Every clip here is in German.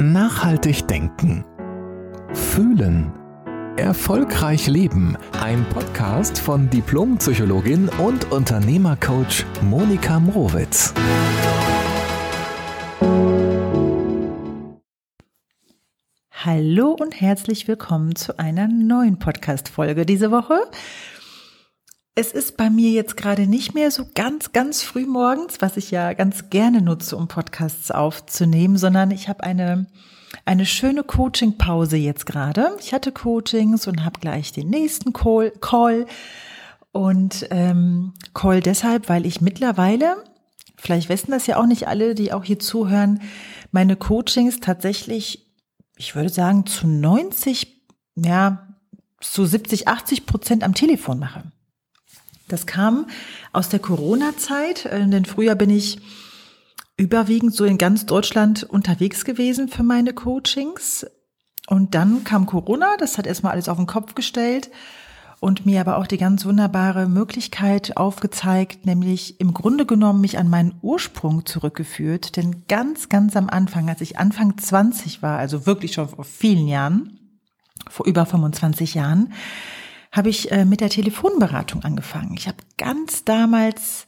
Nachhaltig denken. Fühlen. Erfolgreich leben. Ein Podcast von Diplompsychologin und Unternehmercoach Monika Mrowitz. Hallo und herzlich willkommen zu einer neuen Podcast-Folge diese Woche. Es ist bei mir jetzt gerade nicht mehr so ganz, ganz früh morgens, was ich ja ganz gerne nutze, um Podcasts aufzunehmen, sondern ich habe eine, eine schöne Coaching-Pause jetzt gerade. Ich hatte Coachings und habe gleich den nächsten Call. Call. Und ähm, Call deshalb, weil ich mittlerweile, vielleicht wissen das ja auch nicht alle, die auch hier zuhören, meine Coachings tatsächlich, ich würde sagen, zu 90, ja, zu 70, 80 Prozent am Telefon mache. Das kam aus der Corona-Zeit, äh, denn früher bin ich überwiegend so in ganz Deutschland unterwegs gewesen für meine Coachings. Und dann kam Corona, das hat erstmal alles auf den Kopf gestellt und mir aber auch die ganz wunderbare Möglichkeit aufgezeigt, nämlich im Grunde genommen mich an meinen Ursprung zurückgeführt. Denn ganz, ganz am Anfang, als ich Anfang 20 war, also wirklich schon vor vielen Jahren, vor über 25 Jahren, habe ich äh, mit der Telefonberatung angefangen. Ich habe ganz damals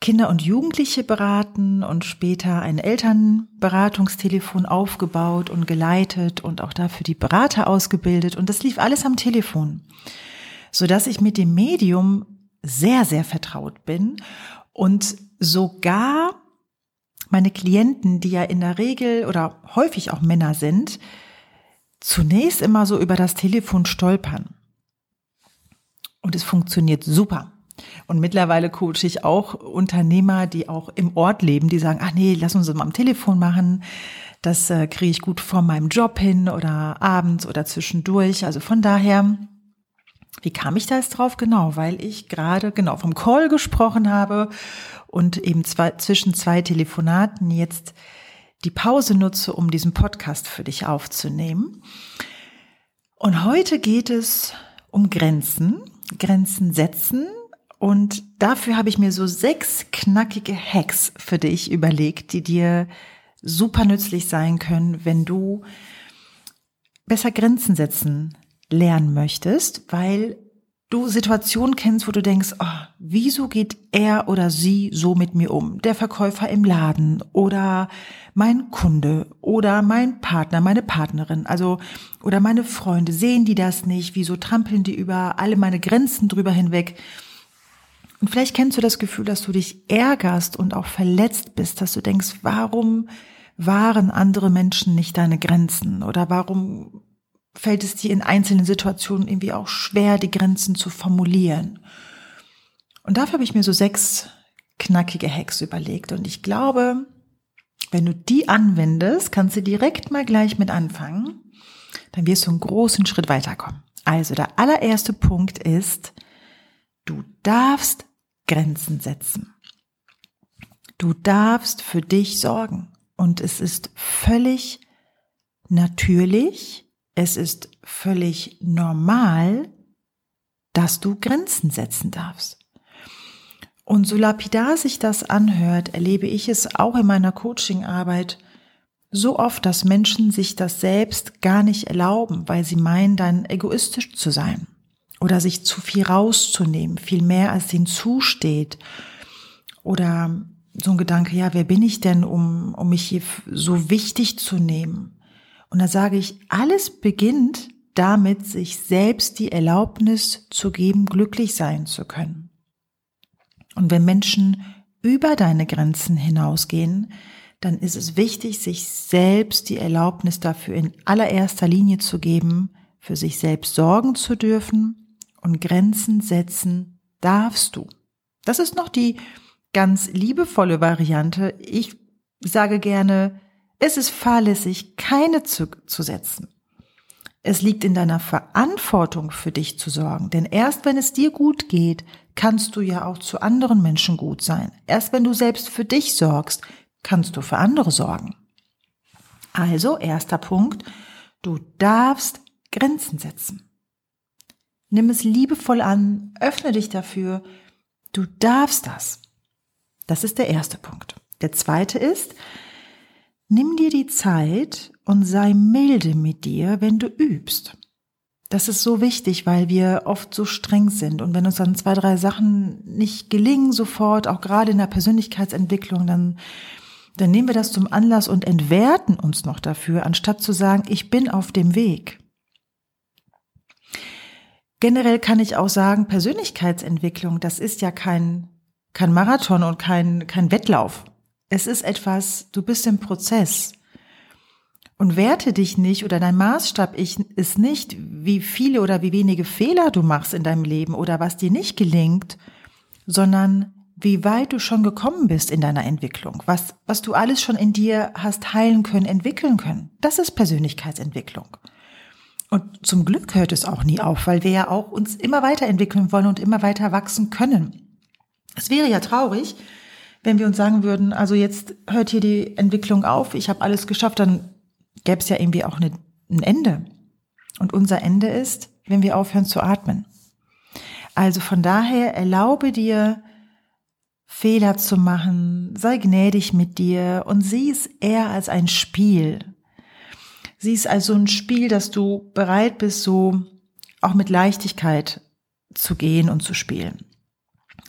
Kinder und Jugendliche beraten und später ein Elternberatungstelefon aufgebaut und geleitet und auch dafür die Berater ausgebildet und das lief alles am Telefon, so dass ich mit dem Medium sehr sehr vertraut bin und sogar meine Klienten, die ja in der Regel oder häufig auch Männer sind, zunächst immer so über das Telefon stolpern. Und es funktioniert super. Und mittlerweile coache ich auch Unternehmer, die auch im Ort leben, die sagen, ach nee, lass uns das mal am Telefon machen. Das äh, kriege ich gut vor meinem Job hin oder abends oder zwischendurch. Also von daher, wie kam ich da jetzt drauf? Genau, weil ich gerade genau vom Call gesprochen habe und eben zwei, zwischen zwei Telefonaten jetzt die Pause nutze, um diesen Podcast für dich aufzunehmen. Und heute geht es um Grenzen Grenzen setzen. Und dafür habe ich mir so sechs knackige Hacks für dich überlegt, die dir super nützlich sein können, wenn du besser Grenzen setzen lernen möchtest, weil du Situationen kennst, wo du denkst, oh, wieso geht er oder sie so mit mir um? Der Verkäufer im Laden oder mein Kunde oder mein Partner, meine Partnerin, also oder meine Freunde, sehen die das nicht? Wieso trampeln die über alle meine Grenzen drüber hinweg? Und vielleicht kennst du das Gefühl, dass du dich ärgerst und auch verletzt bist, dass du denkst, warum wahren andere Menschen nicht deine Grenzen oder warum fällt es dir in einzelnen Situationen irgendwie auch schwer, die Grenzen zu formulieren. Und dafür habe ich mir so sechs knackige Hacks überlegt. Und ich glaube, wenn du die anwendest, kannst du direkt mal gleich mit anfangen. Dann wirst du einen großen Schritt weiterkommen. Also der allererste Punkt ist, du darfst Grenzen setzen. Du darfst für dich sorgen. Und es ist völlig natürlich, es ist völlig normal, dass du Grenzen setzen darfst. Und so lapidar sich das anhört, erlebe ich es auch in meiner Coachingarbeit so oft, dass Menschen sich das selbst gar nicht erlauben, weil sie meinen, dann egoistisch zu sein oder sich zu viel rauszunehmen, viel mehr als ihnen zusteht. Oder so ein Gedanke, ja, wer bin ich denn, um, um mich hier so wichtig zu nehmen? Und da sage ich, alles beginnt damit, sich selbst die Erlaubnis zu geben, glücklich sein zu können. Und wenn Menschen über deine Grenzen hinausgehen, dann ist es wichtig, sich selbst die Erlaubnis dafür in allererster Linie zu geben, für sich selbst sorgen zu dürfen und Grenzen setzen darfst du. Das ist noch die ganz liebevolle Variante. Ich sage gerne, es ist fahrlässig, keine zu, zu setzen. Es liegt in deiner Verantwortung für dich zu sorgen, denn erst wenn es dir gut geht, kannst du ja auch zu anderen Menschen gut sein. Erst wenn du selbst für dich sorgst, kannst du für andere sorgen. Also, erster Punkt, du darfst Grenzen setzen. Nimm es liebevoll an, öffne dich dafür, du darfst das. Das ist der erste Punkt. Der zweite ist, Nimm dir die Zeit und sei milde mit dir, wenn du übst. Das ist so wichtig, weil wir oft so streng sind. Und wenn uns dann zwei, drei Sachen nicht gelingen sofort, auch gerade in der Persönlichkeitsentwicklung, dann, dann nehmen wir das zum Anlass und entwerten uns noch dafür, anstatt zu sagen, ich bin auf dem Weg. Generell kann ich auch sagen, Persönlichkeitsentwicklung, das ist ja kein, kein Marathon und kein, kein Wettlauf. Es ist etwas, du bist im Prozess und werte dich nicht oder dein Maßstab ist nicht, wie viele oder wie wenige Fehler du machst in deinem Leben oder was dir nicht gelingt, sondern wie weit du schon gekommen bist in deiner Entwicklung, was, was du alles schon in dir hast heilen können, entwickeln können. Das ist Persönlichkeitsentwicklung. Und zum Glück hört es auch nie auf, weil wir ja auch uns immer weiterentwickeln wollen und immer weiter wachsen können. Es wäre ja traurig, wenn wir uns sagen würden, also jetzt hört hier die Entwicklung auf, ich habe alles geschafft, dann gäbe es ja irgendwie auch eine, ein Ende. Und unser Ende ist, wenn wir aufhören zu atmen. Also von daher erlaube dir, Fehler zu machen, sei gnädig mit dir und sieh es eher als ein Spiel. Sieh es als so ein Spiel, dass du bereit bist, so auch mit Leichtigkeit zu gehen und zu spielen.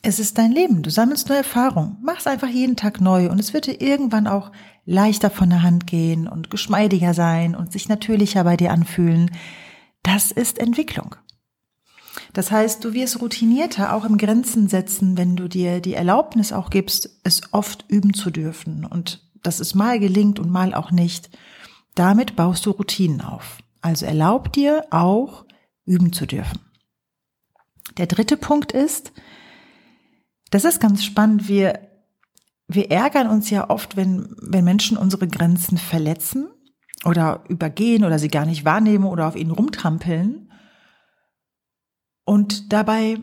Es ist dein Leben, du sammelst nur Erfahrung, mach's einfach jeden Tag neu und es wird dir irgendwann auch leichter von der Hand gehen und geschmeidiger sein und sich natürlicher bei dir anfühlen. Das ist Entwicklung. Das heißt, du wirst routinierter auch im Grenzen setzen, wenn du dir die Erlaubnis auch gibst, es oft üben zu dürfen und dass es mal gelingt und mal auch nicht. Damit baust du Routinen auf. Also erlaub dir auch üben zu dürfen. Der dritte Punkt ist, das ist ganz spannend, wir wir ärgern uns ja oft, wenn, wenn Menschen unsere Grenzen verletzen oder übergehen oder sie gar nicht wahrnehmen oder auf ihnen rumtrampeln. Und dabei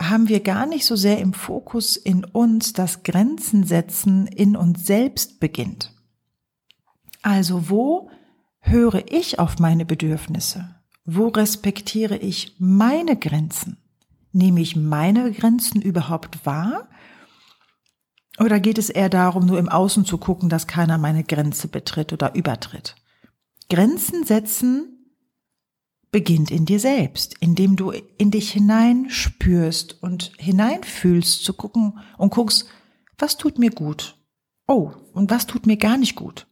haben wir gar nicht so sehr im Fokus in uns, dass Grenzen setzen in uns selbst beginnt. Also wo höre ich auf meine Bedürfnisse? Wo respektiere ich meine Grenzen? Nehme ich meine Grenzen überhaupt wahr? Oder geht es eher darum, nur im Außen zu gucken, dass keiner meine Grenze betritt oder übertritt? Grenzen setzen beginnt in dir selbst, indem du in dich hineinspürst und hineinfühlst, zu gucken und guckst, was tut mir gut? Oh, und was tut mir gar nicht gut?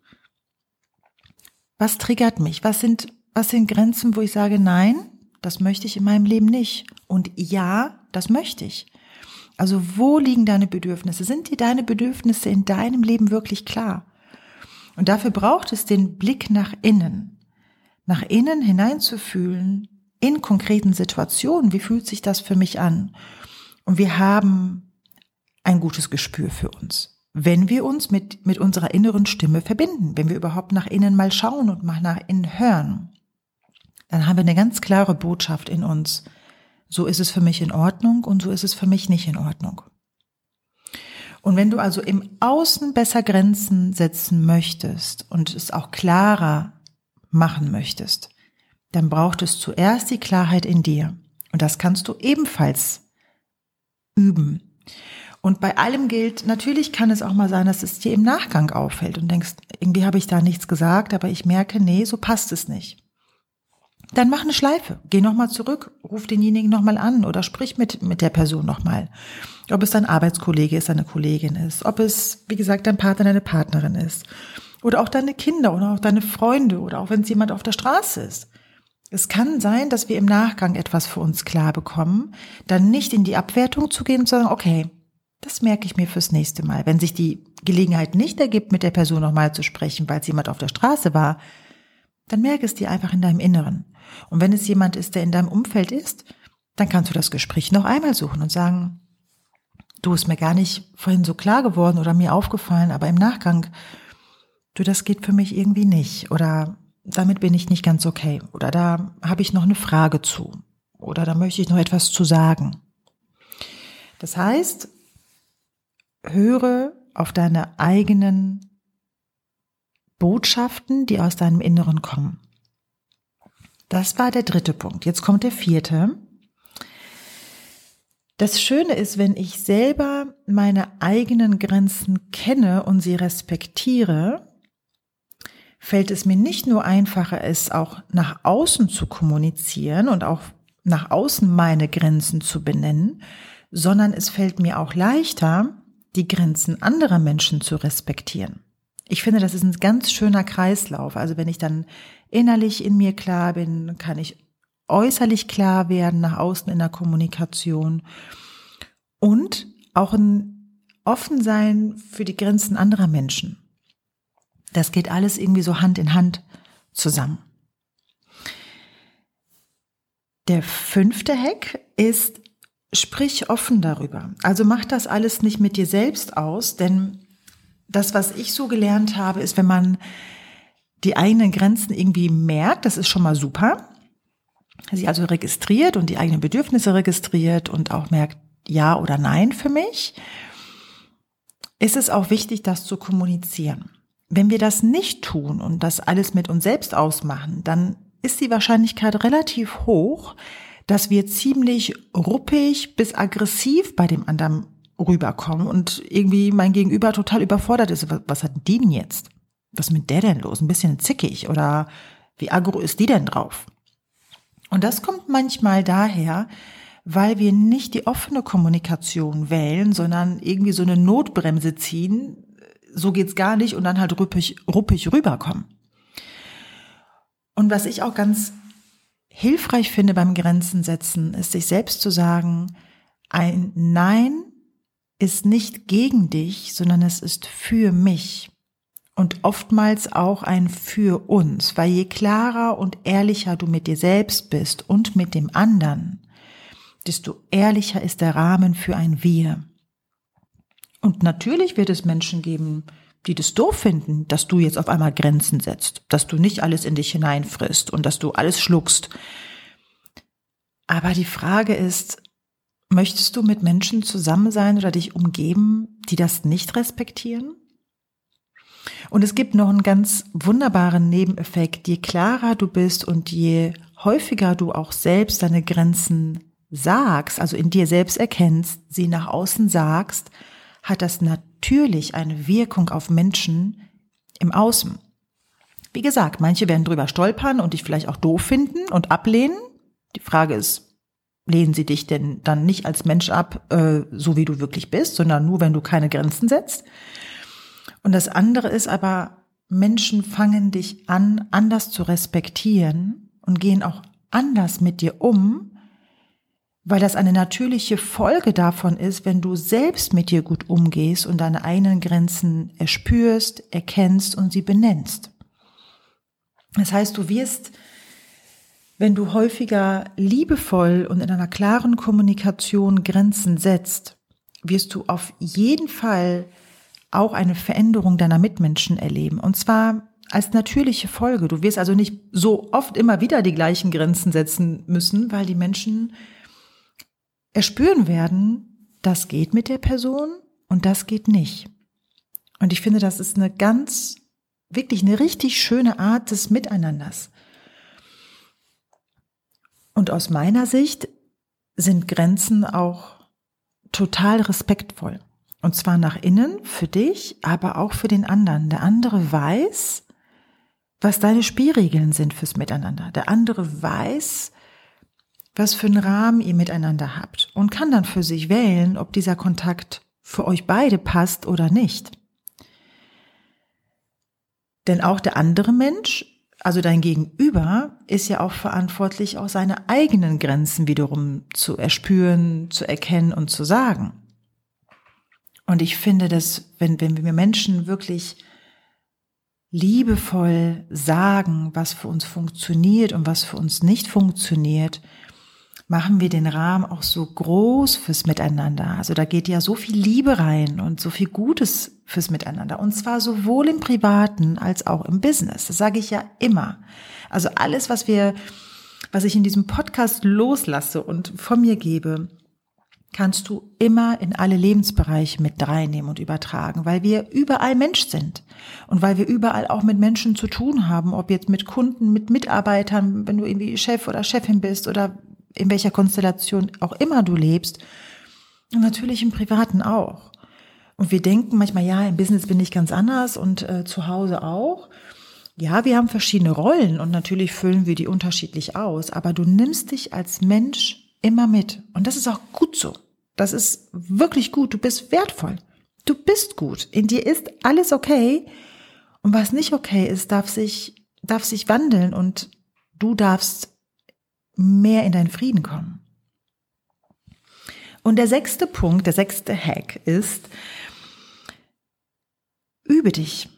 Was triggert mich? Was sind, was sind Grenzen, wo ich sage, nein, das möchte ich in meinem Leben nicht? Und ja, das möchte ich. Also wo liegen deine Bedürfnisse? Sind dir deine Bedürfnisse in deinem Leben wirklich klar? Und dafür braucht es den Blick nach innen, nach innen hineinzufühlen in konkreten Situationen. Wie fühlt sich das für mich an? Und wir haben ein gutes Gespür für uns, wenn wir uns mit, mit unserer inneren Stimme verbinden, wenn wir überhaupt nach innen mal schauen und mal nach innen hören, dann haben wir eine ganz klare Botschaft in uns, so ist es für mich in Ordnung und so ist es für mich nicht in Ordnung. Und wenn du also im Außen besser Grenzen setzen möchtest und es auch klarer machen möchtest, dann braucht es zuerst die Klarheit in dir. Und das kannst du ebenfalls üben. Und bei allem gilt, natürlich kann es auch mal sein, dass es dir im Nachgang auffällt und denkst, irgendwie habe ich da nichts gesagt, aber ich merke, nee, so passt es nicht. Dann mach eine Schleife. Geh nochmal zurück, ruf denjenigen nochmal an oder sprich mit, mit der Person nochmal. Ob es dein Arbeitskollege ist, deine Kollegin ist, ob es, wie gesagt, dein Partner, deine Partnerin ist. Oder auch deine Kinder oder auch deine Freunde oder auch wenn es jemand auf der Straße ist. Es kann sein, dass wir im Nachgang etwas für uns klar bekommen, dann nicht in die Abwertung zu gehen und zu sagen, okay, das merke ich mir fürs nächste Mal. Wenn sich die Gelegenheit nicht ergibt, mit der Person nochmal zu sprechen, weil es jemand auf der Straße war, dann merke es dir einfach in deinem Inneren. Und wenn es jemand ist, der in deinem Umfeld ist, dann kannst du das Gespräch noch einmal suchen und sagen, du ist mir gar nicht vorhin so klar geworden oder mir aufgefallen, aber im Nachgang, du, das geht für mich irgendwie nicht oder damit bin ich nicht ganz okay oder da habe ich noch eine Frage zu oder da möchte ich noch etwas zu sagen. Das heißt, höre auf deine eigenen Botschaften, die aus deinem Inneren kommen. Das war der dritte Punkt. Jetzt kommt der vierte. Das Schöne ist, wenn ich selber meine eigenen Grenzen kenne und sie respektiere, fällt es mir nicht nur einfacher, es auch nach außen zu kommunizieren und auch nach außen meine Grenzen zu benennen, sondern es fällt mir auch leichter, die Grenzen anderer Menschen zu respektieren. Ich finde, das ist ein ganz schöner Kreislauf. Also wenn ich dann innerlich in mir klar bin, kann ich äußerlich klar werden, nach außen in der Kommunikation und auch ein offen sein für die Grenzen anderer Menschen. Das geht alles irgendwie so Hand in Hand zusammen. Der fünfte Hack ist, sprich offen darüber. Also mach das alles nicht mit dir selbst aus, denn das, was ich so gelernt habe, ist, wenn man die eigenen Grenzen irgendwie merkt, das ist schon mal super. Sich also registriert und die eigenen Bedürfnisse registriert und auch merkt, ja oder nein für mich, ist es auch wichtig, das zu kommunizieren. Wenn wir das nicht tun und das alles mit uns selbst ausmachen, dann ist die Wahrscheinlichkeit relativ hoch, dass wir ziemlich ruppig bis aggressiv bei dem anderen rüberkommen und irgendwie mein Gegenüber total überfordert ist. Was hat die denn jetzt? Was ist mit der denn los? Ein bisschen zickig oder wie aggro ist die denn drauf? Und das kommt manchmal daher, weil wir nicht die offene Kommunikation wählen, sondern irgendwie so eine Notbremse ziehen. So geht's gar nicht und dann halt ruppig, ruppig rüberkommen. Und was ich auch ganz hilfreich finde beim Grenzen setzen, ist sich selbst zu sagen, ein Nein ist nicht gegen dich, sondern es ist für mich. Und oftmals auch ein für uns, weil je klarer und ehrlicher du mit dir selbst bist und mit dem anderen, desto ehrlicher ist der Rahmen für ein Wir. Und natürlich wird es Menschen geben, die das doof finden, dass du jetzt auf einmal Grenzen setzt, dass du nicht alles in dich hineinfrisst und dass du alles schluckst. Aber die Frage ist, Möchtest du mit Menschen zusammen sein oder dich umgeben, die das nicht respektieren? Und es gibt noch einen ganz wunderbaren Nebeneffekt. Je klarer du bist und je häufiger du auch selbst deine Grenzen sagst, also in dir selbst erkennst, sie nach außen sagst, hat das natürlich eine Wirkung auf Menschen im Außen. Wie gesagt, manche werden drüber stolpern und dich vielleicht auch doof finden und ablehnen. Die Frage ist, lehnen sie dich denn dann nicht als Mensch ab, äh, so wie du wirklich bist, sondern nur, wenn du keine Grenzen setzt. Und das andere ist aber, Menschen fangen dich an, anders zu respektieren und gehen auch anders mit dir um, weil das eine natürliche Folge davon ist, wenn du selbst mit dir gut umgehst und deine eigenen Grenzen erspürst, erkennst und sie benennst. Das heißt, du wirst wenn du häufiger liebevoll und in einer klaren Kommunikation Grenzen setzt, wirst du auf jeden Fall auch eine Veränderung deiner Mitmenschen erleben. Und zwar als natürliche Folge. Du wirst also nicht so oft immer wieder die gleichen Grenzen setzen müssen, weil die Menschen erspüren werden, das geht mit der Person und das geht nicht. Und ich finde, das ist eine ganz, wirklich eine richtig schöne Art des Miteinanders. Und aus meiner Sicht sind Grenzen auch total respektvoll. Und zwar nach innen für dich, aber auch für den anderen. Der andere weiß, was deine Spielregeln sind fürs Miteinander. Der andere weiß, was für einen Rahmen ihr miteinander habt und kann dann für sich wählen, ob dieser Kontakt für euch beide passt oder nicht. Denn auch der andere Mensch also dein Gegenüber ist ja auch verantwortlich, auch seine eigenen Grenzen wiederum zu erspüren, zu erkennen und zu sagen. Und ich finde, dass wenn, wenn wir Menschen wirklich liebevoll sagen, was für uns funktioniert und was für uns nicht funktioniert, machen wir den Rahmen auch so groß fürs Miteinander. Also da geht ja so viel Liebe rein und so viel Gutes fürs Miteinander. Und zwar sowohl im Privaten als auch im Business. Das sage ich ja immer. Also alles, was wir, was ich in diesem Podcast loslasse und von mir gebe, kannst du immer in alle Lebensbereiche mit reinnehmen und übertragen, weil wir überall Mensch sind und weil wir überall auch mit Menschen zu tun haben, ob jetzt mit Kunden, mit Mitarbeitern, wenn du irgendwie Chef oder Chefin bist oder in welcher Konstellation auch immer du lebst. Und natürlich im Privaten auch. Und wir denken manchmal, ja, im Business bin ich ganz anders und äh, zu Hause auch. ja, wir haben verschiedene Rollen und natürlich füllen wir die unterschiedlich aus, aber du nimmst dich als Mensch immer mit. Und das ist auch gut so. Das ist wirklich gut. Du bist wertvoll. Du bist gut. In dir ist alles okay. Und was nicht okay ist, darf sich, darf sich wandeln und du darfst mehr in deinen Frieden kommen. Und der sechste Punkt, der sechste Hack ist, übe dich.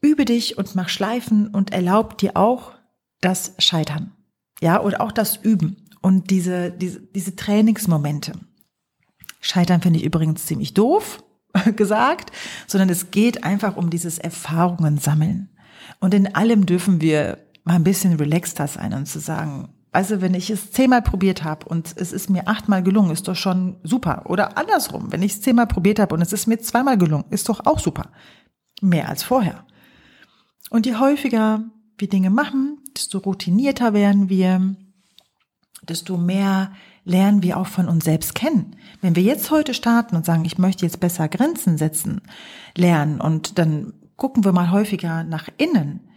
Übe dich und mach Schleifen und erlaub dir auch das Scheitern. Ja, oder auch das Üben und diese, diese, diese Trainingsmomente. Scheitern finde ich übrigens ziemlich doof gesagt, sondern es geht einfach um dieses Erfahrungen sammeln. Und in allem dürfen wir mal ein bisschen relaxter sein und zu sagen, also wenn ich es zehnmal probiert habe und es ist mir achtmal gelungen, ist doch schon super. Oder andersrum, wenn ich es zehnmal probiert habe und es ist mir zweimal gelungen, ist doch auch super. Mehr als vorher. Und je häufiger wir Dinge machen, desto routinierter werden wir, desto mehr lernen wir auch von uns selbst kennen. Wenn wir jetzt heute starten und sagen, ich möchte jetzt besser Grenzen setzen, lernen und dann gucken wir mal häufiger nach innen,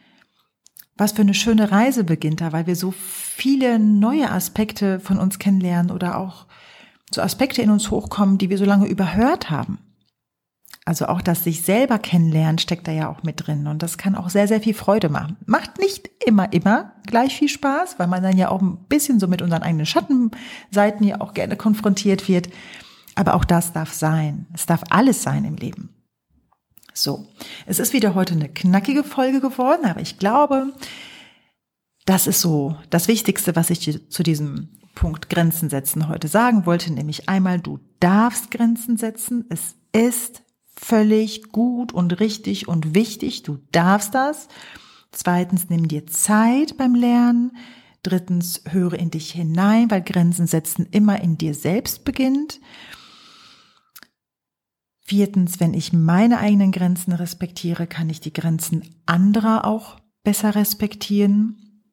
was für eine schöne Reise beginnt da, weil wir so viele neue Aspekte von uns kennenlernen oder auch so Aspekte in uns hochkommen, die wir so lange überhört haben. Also auch das sich selber kennenlernen steckt da ja auch mit drin und das kann auch sehr, sehr viel Freude machen. Macht nicht immer, immer gleich viel Spaß, weil man dann ja auch ein bisschen so mit unseren eigenen Schattenseiten ja auch gerne konfrontiert wird. Aber auch das darf sein. Es darf alles sein im Leben. So, es ist wieder heute eine knackige Folge geworden, aber ich glaube, das ist so das Wichtigste, was ich zu diesem Punkt Grenzen setzen heute sagen wollte, nämlich einmal, du darfst Grenzen setzen. Es ist völlig gut und richtig und wichtig. Du darfst das. Zweitens, nimm dir Zeit beim Lernen. Drittens, höre in dich hinein, weil Grenzen setzen immer in dir selbst beginnt. Viertens, wenn ich meine eigenen Grenzen respektiere, kann ich die Grenzen anderer auch besser respektieren.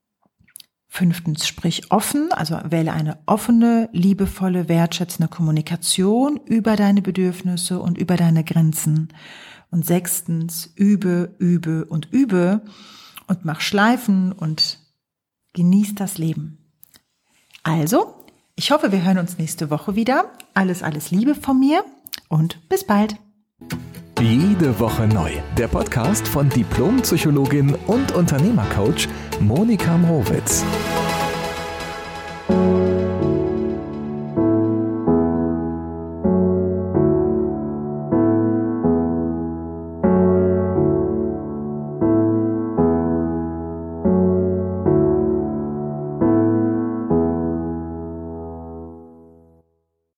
Fünftens, sprich offen, also wähle eine offene, liebevolle, wertschätzende Kommunikation über deine Bedürfnisse und über deine Grenzen. Und sechstens, übe, übe und übe und mach Schleifen und genieß das Leben. Also, ich hoffe, wir hören uns nächste Woche wieder. Alles, alles Liebe von mir und bis bald. Jede Woche neu. Der Podcast von Diplompsychologin und Unternehmercoach Monika Mrowitz.